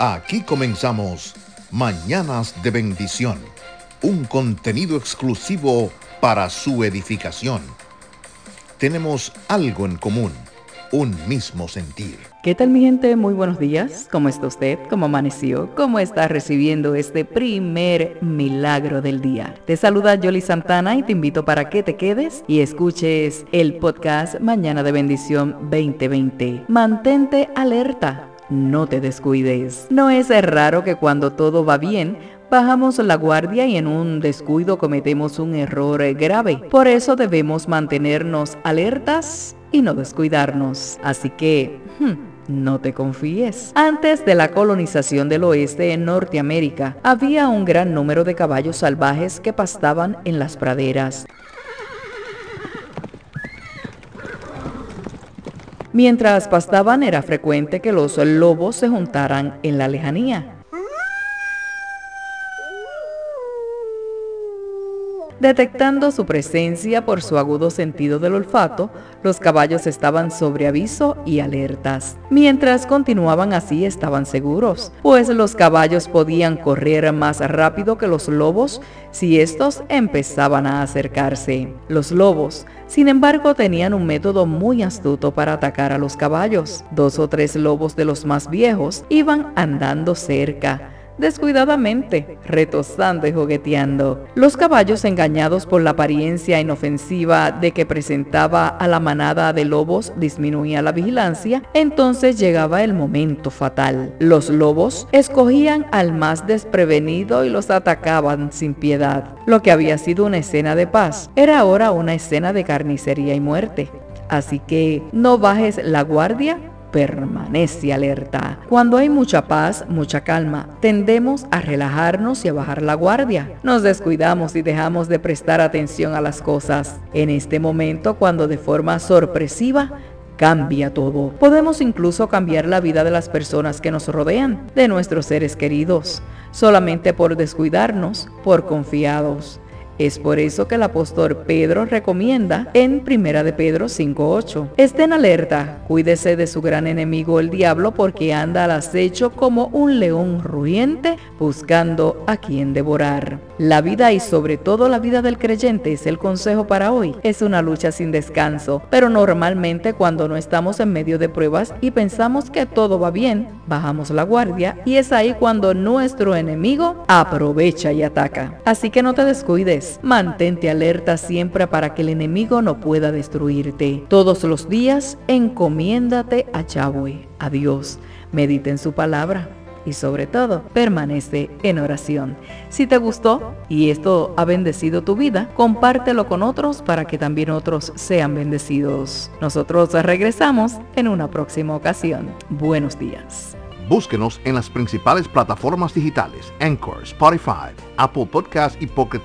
Aquí comenzamos Mañanas de Bendición, un contenido exclusivo para su edificación. Tenemos algo en común, un mismo sentir. ¿Qué tal mi gente? Muy buenos días. ¿Cómo está usted? ¿Cómo amaneció? ¿Cómo está recibiendo este primer milagro del día? Te saluda Jolly Santana y te invito para que te quedes y escuches el podcast Mañana de Bendición 2020. Mantente alerta no te descuides. No es raro que cuando todo va bien, bajamos la guardia y en un descuido cometemos un error grave. Por eso debemos mantenernos alertas y no descuidarnos. Así que... Hmm, no te confíes. Antes de la colonización del oeste en Norteamérica, había un gran número de caballos salvajes que pastaban en las praderas. Mientras pastaban era frecuente que los lobos se juntaran en la lejanía. Detectando su presencia por su agudo sentido del olfato, los caballos estaban sobre aviso y alertas. Mientras continuaban así estaban seguros, pues los caballos podían correr más rápido que los lobos si estos empezaban a acercarse. Los lobos, sin embargo, tenían un método muy astuto para atacar a los caballos. Dos o tres lobos de los más viejos iban andando cerca descuidadamente, retosando y jugueteando. Los caballos, engañados por la apariencia inofensiva de que presentaba a la manada de lobos, disminuía la vigilancia, entonces llegaba el momento fatal. Los lobos escogían al más desprevenido y los atacaban sin piedad. Lo que había sido una escena de paz era ahora una escena de carnicería y muerte. Así que no bajes la guardia permanece alerta. Cuando hay mucha paz, mucha calma, tendemos a relajarnos y a bajar la guardia. Nos descuidamos y dejamos de prestar atención a las cosas. En este momento, cuando de forma sorpresiva cambia todo. Podemos incluso cambiar la vida de las personas que nos rodean, de nuestros seres queridos, solamente por descuidarnos, por confiados. Es por eso que el apóstol Pedro recomienda en 1 de Pedro 5.8. Estén alerta, cuídese de su gran enemigo el diablo porque anda al acecho como un león rugiente buscando a quien devorar. La vida y sobre todo la vida del creyente es el consejo para hoy. Es una lucha sin descanso, pero normalmente cuando no estamos en medio de pruebas y pensamos que todo va bien, bajamos la guardia y es ahí cuando nuestro enemigo aprovecha y ataca. Así que no te descuides Mantente alerta siempre para que el enemigo no pueda destruirte. Todos los días encomiéndate a Yahweh, a Dios. En su palabra y sobre todo permanece en oración. Si te gustó y esto ha bendecido tu vida, compártelo con otros para que también otros sean bendecidos. Nosotros regresamos en una próxima ocasión. Buenos días. Búsquenos en las principales plataformas digitales, Anchor, Spotify, Apple Podcast y Pocket